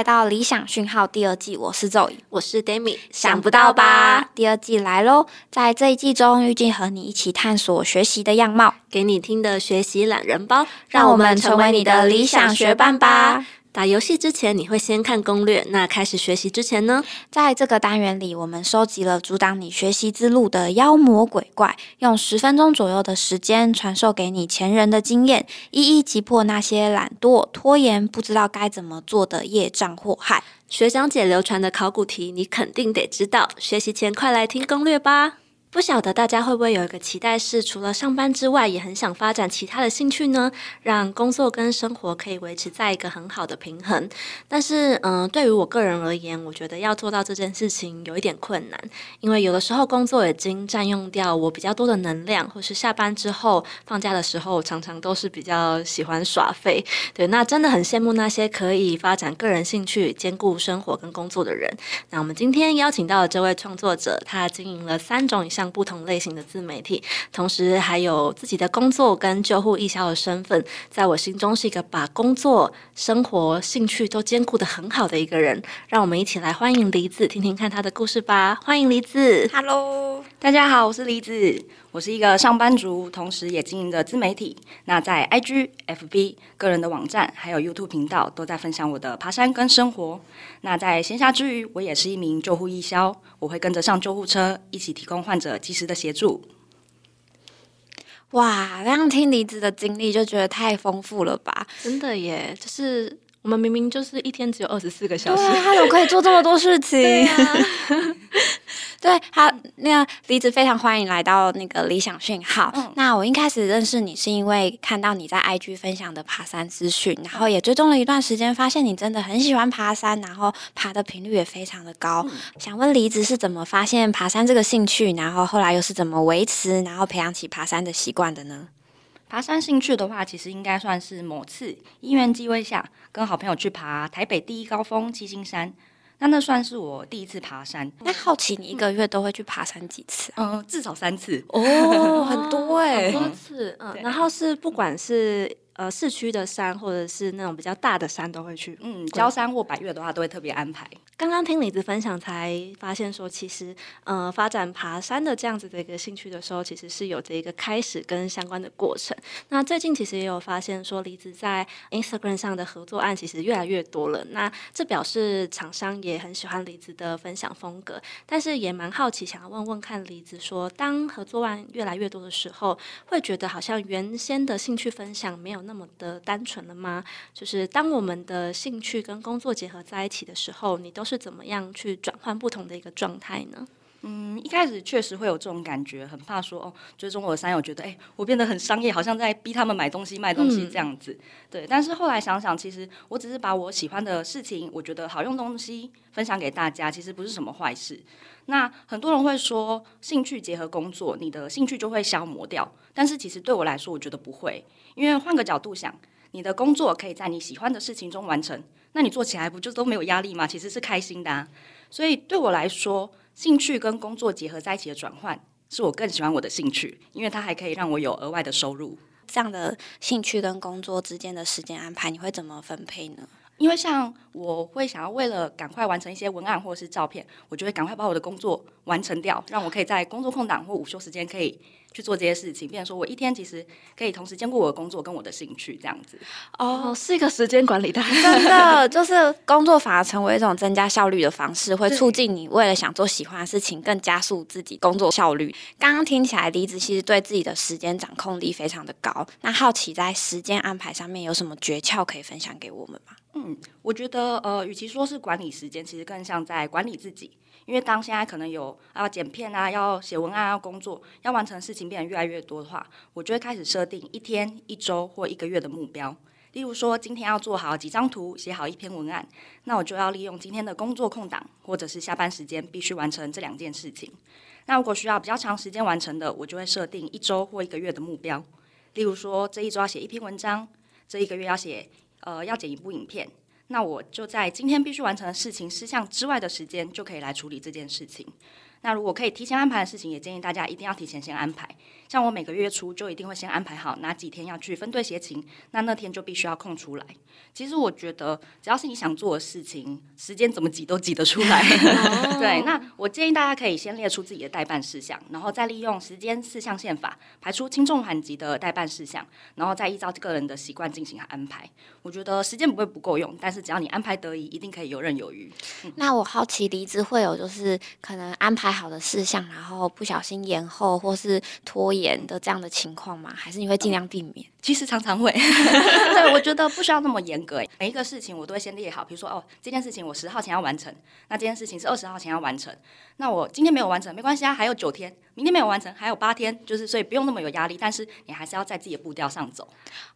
来到理想讯号第二季，我是 Zoe，，我是 Demi，想不到吧？第二季来喽！在这一季中，预计和你一起探索学习的样貌，给你听的学习懒人包，让我们成为你的理想学伴吧。打游戏之前，你会先看攻略。那开始学习之前呢？在这个单元里，我们收集了阻挡你学习之路的妖魔鬼怪，用十分钟左右的时间传授给你前人的经验，一一击破那些懒惰、拖延、不知道该怎么做的业障祸害。学长姐流传的考古题，你肯定得知道。学习前，快来听攻略吧。不晓得大家会不会有一个期待，是除了上班之外，也很想发展其他的兴趣呢？让工作跟生活可以维持在一个很好的平衡。但是，嗯，对于我个人而言，我觉得要做到这件事情有一点困难，因为有的时候工作已经占用掉我比较多的能量，或是下班之后放假的时候，常常都是比较喜欢耍废。对，那真的很羡慕那些可以发展个人兴趣、兼顾生活跟工作的人。那我们今天邀请到的这位创作者，他经营了三种以上。不同类型的自媒体，同时还有自己的工作跟救护义消的身份，在我心中是一个把工作、生活、兴趣都兼顾的很好的一个人。让我们一起来欢迎梨子，听听看他的故事吧。欢迎梨子，Hello，大家好，我是梨子，我是一个上班族，同时也经营着自媒体。那在 IG、FB、个人的网站还有 YouTube 频道，都在分享我的爬山跟生活。那在闲暇之余，我也是一名救护义消，我会跟着上救护车，一起提供患者及时的协助。哇，这样听离子的经历就觉得太丰富了吧？真的耶，就是我们明明就是一天只有二十四个小时，他怎么可以做这么多事情？对，好，那个梨子非常欢迎来到那个理想讯号。那我一开始认识你是因为看到你在 IG 分享的爬山资讯，然后也追踪了一段时间，发现你真的很喜欢爬山，然后爬的频率也非常的高。想问李子是怎么发现爬山这个兴趣，然后后来又是怎么维持，然后培养起爬山的习惯的呢？爬山兴趣的话，其实应该算是某次因缘机会下，跟好朋友去爬台北第一高峰七星山。那那算是我第一次爬山。那好奇你一个月都会去爬山几次？嗯，至少三次。哦，很多 哎，很多次。嗯，然后是不管是。呃，市区的山或者是那种比较大的山都会去。嗯，焦山或百越的话，都会特别安排。刚刚听李子分享，才发现说，其实呃，发展爬山的这样子的一个兴趣的时候，其实是有着一个开始跟相关的过程。那最近其实也有发现说，李子在 Instagram 上的合作案其实越来越多了。那这表示厂商也很喜欢李子的分享风格。但是也蛮好奇，想要问问看李子说，当合作案越来越多的时候，会觉得好像原先的兴趣分享没有。那么的单纯了吗？就是当我们的兴趣跟工作结合在一起的时候，你都是怎么样去转换不同的一个状态呢？嗯，一开始确实会有这种感觉，很怕说哦，就是中国的山友觉得，哎，我变得很商业，好像在逼他们买东西、卖东西这样子。对，但是后来想想，其实我只是把我喜欢的事情，我觉得好用东西分享给大家，其实不是什么坏事。那很多人会说，兴趣结合工作，你的兴趣就会消磨掉。但是其实对我来说，我觉得不会，因为换个角度想，你的工作可以在你喜欢的事情中完成，那你做起来不就都没有压力吗？其实是开心的。所以对我来说，兴趣跟工作结合在一起的转换，是我更喜欢我的兴趣，因为它还可以让我有额外的收入。这样的兴趣跟工作之间的时间安排，你会怎么分配呢？因为像我会想要为了赶快完成一些文案或者是照片，我就会赶快把我的工作完成掉，让我可以在工作空档或午休时间可以去做这些事情。变成说我一天其实可以同时兼顾我的工作跟我的兴趣，这样子。哦，是一个时间管理的，真的就是工作反而成为一种增加效率的方式，会促进你为了想做喜欢的事情，更加速自己工作效率。刚刚听起来，离子其实对自己的时间掌控力非常的高。那好奇在时间安排上面有什么诀窍可以分享给我们吗？嗯，我觉得呃，与其说是管理时间，其实更像在管理自己。因为当现在可能有要剪片啊，要写文案，要工作，要完成事情变得越来越多的话，我就会开始设定一天、一周或一个月的目标。例如说，今天要做好几张图，写好一篇文案，那我就要利用今天的工作空档或者是下班时间，必须完成这两件事情。那如果需要比较长时间完成的，我就会设定一周或一个月的目标。例如说，这一周要写一篇文章，这一个月要写。呃，要剪一部影片，那我就在今天必须完成的事情事项之外的时间，就可以来处理这件事情。那如果可以提前安排的事情，也建议大家一定要提前先安排。像我每个月初就一定会先安排好哪几天要去分队协勤，那那天就必须要空出来。其实我觉得，只要是你想做的事情，时间怎么挤都挤得出来。对，那我建议大家可以先列出自己的代办事项，然后再利用时间四象限法排出轻重缓急的代办事项，然后再依照个人的习惯进行安排。我觉得时间不会不够用，但是只要你安排得宜，一定可以游刃有余。那我好奇离职会有就是可能安排好的事项，然后不小心延后或是拖延的这样的情况吗？还是你会尽量避免？其实常常会，对，我觉得不需要那么严格。每一个事情我都会先列好，比如说哦，这件事情我十号前要完成，那这件事情是二十号前要完成。那我今天没有完成没关系啊，还有九天，明天没有完成还有八天，就是所以不用那么有压力。但是你还是要在自己的步调上走。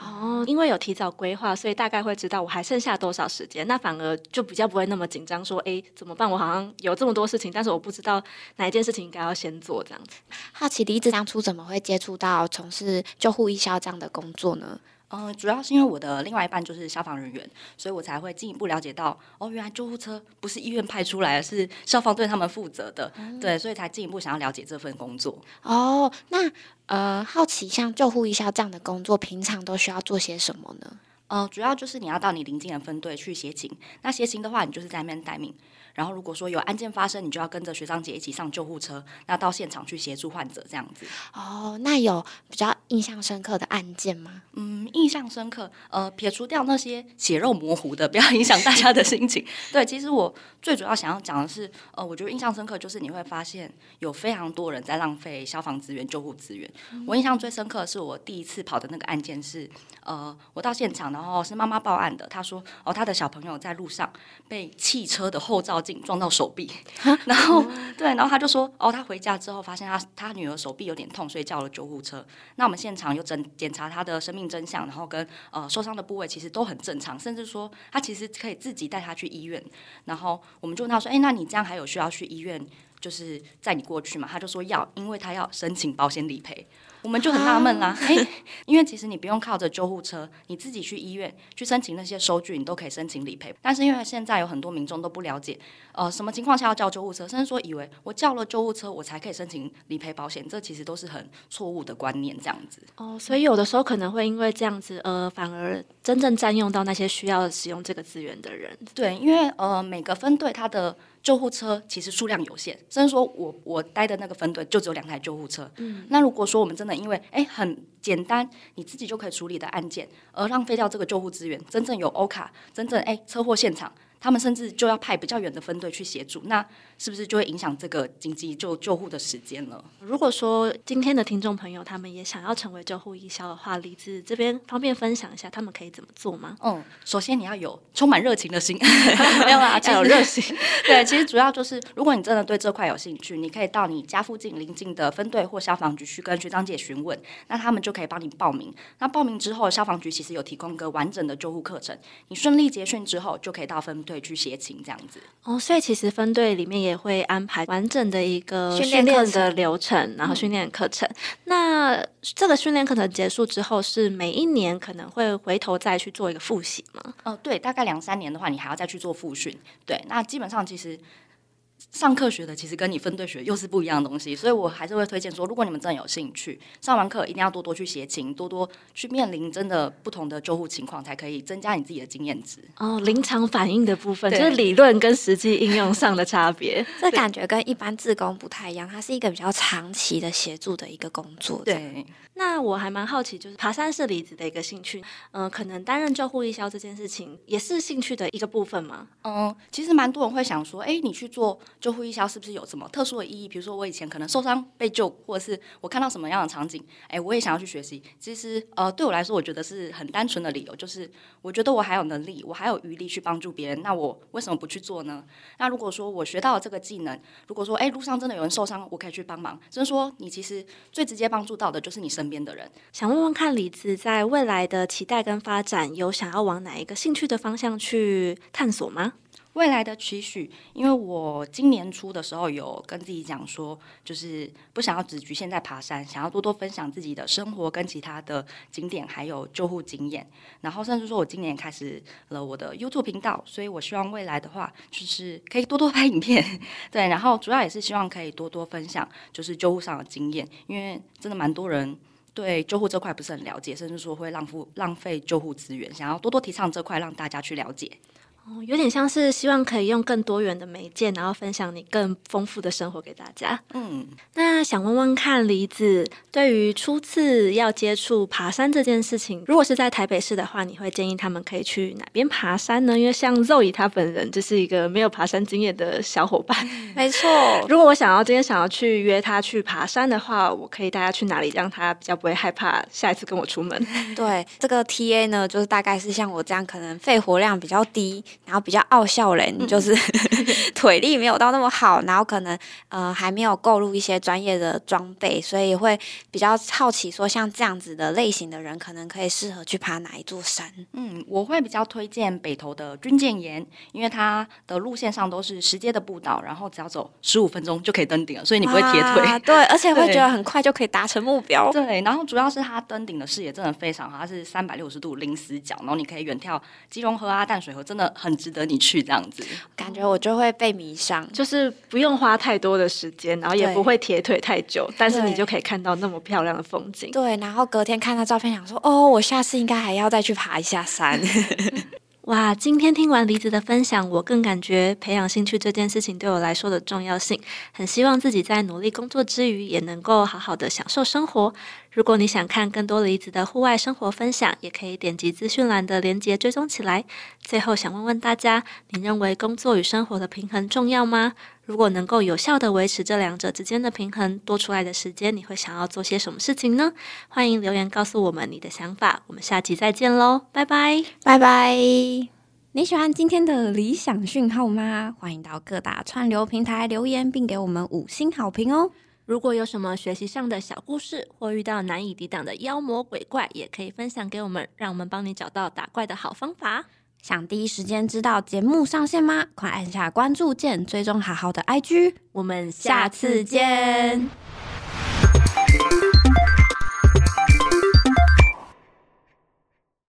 哦，因为有提早规划，所以大概会知道我还剩下多少时间，那反而就比较不会那么紧张。说哎，怎么办？我好像有这么多事情，但是我不知道哪一件事情应该要先做这样子。好奇离职当初怎么会接触到从事救护医销这样的工作呢？嗯，主要是因为我的另外一半就是消防人员，所以我才会进一步了解到，哦，原来救护车不是医院派出来的，是消防队他们负责的，对，所以才进一步想要了解这份工作。哦，那呃，好奇像救护医校这样的工作，平常都需要做些什么呢？呃，主要就是你要到你邻近的分队去协勤，那协勤的话，你就是在那边待命。然后如果说有案件发生，你就要跟着学长姐一起上救护车，那到现场去协助患者这样子。哦，那有比较印象深刻的案件吗？嗯，印象深刻。呃，撇除掉那些血肉模糊的，不要影响大家的心情。对，其实我最主要想要讲的是，呃，我觉得印象深刻就是你会发现有非常多人在浪费消防资源、救护资源。我印象最深刻的是我第一次跑的那个案件是，呃，我到现场，然后是妈妈报案的，她说，哦，她的小朋友在路上被汽车的后照。撞到手臂，然后对，然后他就说，哦，他回家之后发现他他女儿手臂有点痛，所以叫了救护车。那我们现场又诊检查他的生命真相，然后跟呃受伤的部位其实都很正常，甚至说他其实可以自己带他去医院。然后我们就问他说，哎，那你这样还有需要去医院，就是载你过去嘛？他就说要，因为他要申请保险理赔。我们就很纳闷啦，嘿，因为其实你不用靠着救护车，你自己去医院去申请那些收据，你都可以申请理赔。但是因为现在有很多民众都不了解，呃，什么情况下要叫救护车，甚至说以为我叫了救护车，我才可以申请理赔保险，这其实都是很错误的观念，这样子。哦，所以有的时候可能会因为这样子，呃，反而真正占用到那些需要使用这个资源的人。对，因为呃，每个分队它的。救护车其实数量有限，甚至说我我待的那个分队就只有两台救护车。嗯，那如果说我们真的因为哎很简单，你自己就可以处理的案件，而浪费掉这个救护资源，真正有欧卡，真正哎车祸现场。他们甚至就要派比较远的分队去协助，那是不是就会影响这个紧急救救护的时间了？如果说今天的听众朋友他们也想要成为救护医销的话，李子这边方便分享一下他们可以怎么做吗？嗯，首先你要有充满热情的心，没有啦，要有热心。对，其实主要就是，如果你真的对这块有兴趣，你可以到你家附近邻近的分队或消防局去跟学长姐询问，那他们就可以帮你报名。那报名之后，消防局其实有提供一个完整的救护课程，你顺利结训之后，就可以到分队去协勤这样子。哦，所以其实分队里面也会安排完整的一个训练的流程，然后训练课程。那这个训练课程结束之后，是每一年可能会回头再去做一个复习吗？哦，对，大概两三年的话，你还要再去做复训。对，那基本上其实。上课学的其实跟你分队学又是不一样的东西，所以我还是会推荐说，如果你们真的有兴趣，上完课一定要多多去协勤，多多去面临真的不同的救护情况，才可以增加你自己的经验值。哦，临场反应的部分就是理论跟实际应用上的差别，这感觉跟一般自工不太一样，它是一个比较长期的协助的一个工作。对。那我还蛮好奇，就是爬山是李子的一个兴趣，嗯，可能担任救护医销这件事情也是兴趣的一个部分吗？嗯，其实蛮多人会想说，哎，你去做救护医销是不是有什么特殊的意义？比如说我以前可能受伤被救，或者是我看到什么样的场景，哎，我也想要去学习。其实，呃，对我来说，我觉得是很单纯的理由，就是我觉得我还有能力，我还有余力去帮助别人，那我为什么不去做呢？那如果说我学到了这个技能，如果说哎路上真的有人受伤，我可以去帮忙，就是说你其实最直接帮助到的就是你身。边的人想问问看，李子在未来的期待跟发展，有想要往哪一个兴趣的方向去探索吗？未来的期许，因为我今年初的时候有跟自己讲说，就是不想要只局限在爬山，想要多多分享自己的生活跟其他的景点，还有救护经验。然后甚至说我今年开始了我的 YouTube 频道，所以我希望未来的话，就是可以多多拍影片，对。然后主要也是希望可以多多分享，就是救护上的经验，因为真的蛮多人。对救护这块不是很了解，甚至说会浪费浪费救护资源，想要多多提倡这块，让大家去了解。哦，有点像是希望可以用更多元的媒介，然后分享你更丰富的生活给大家。嗯，那想问问看，梨子对于初次要接触爬山这件事情，如果是在台北市的话，你会建议他们可以去哪边爬山呢？因为像肉姨她本人就是一个没有爬山经验的小伙伴。没错，如果我想要今天想要去约他去爬山的话，我可以带他去哪里，让他比较不会害怕下一次跟我出门？对，这个 T A 呢，就是大概是像我这样，可能肺活量比较低。然后比较傲笑人，就是 腿力没有到那么好，然后可能呃还没有购入一些专业的装备，所以会比较好奇说，像这样子的类型的人，可能可以适合去爬哪一座山？嗯，我会比较推荐北投的军舰岩，因为它的路线上都是石阶的步道，然后只要走十五分钟就可以登顶了，所以你不会贴腿。对，而且会觉得很快就可以达成目标。对，然后主要是它登顶的视野真的非常好，它是三百六十度零死角，然后你可以远眺基隆河啊、淡水河，真的很。值得你去这样子，感觉我就会被迷上，就是不用花太多的时间，然后也不会铁腿太久，但是你就可以看到那么漂亮的风景。对，然后隔天看到照片，想说哦，我下次应该还要再去爬一下山。哇，今天听完离子的分享，我更感觉培养兴趣这件事情对我来说的重要性。很希望自己在努力工作之余，也能够好好的享受生活。如果你想看更多离子的户外生活分享，也可以点击资讯栏的链接追踪起来。最后想问问大家，你认为工作与生活的平衡重要吗？如果能够有效的维持这两者之间的平衡，多出来的时间你会想要做些什么事情呢？欢迎留言告诉我们你的想法。我们下集再见喽，拜拜拜拜！你喜欢今天的理想讯号吗？欢迎到各大串流平台留言，并给我们五星好评哦！如果有什么学习上的小故事，或遇到难以抵挡的妖魔鬼怪，也可以分享给我们，让我们帮你找到打怪的好方法。想第一时间知道节目上线吗？快按下关注键，追踪好好的 IG，我们下次见。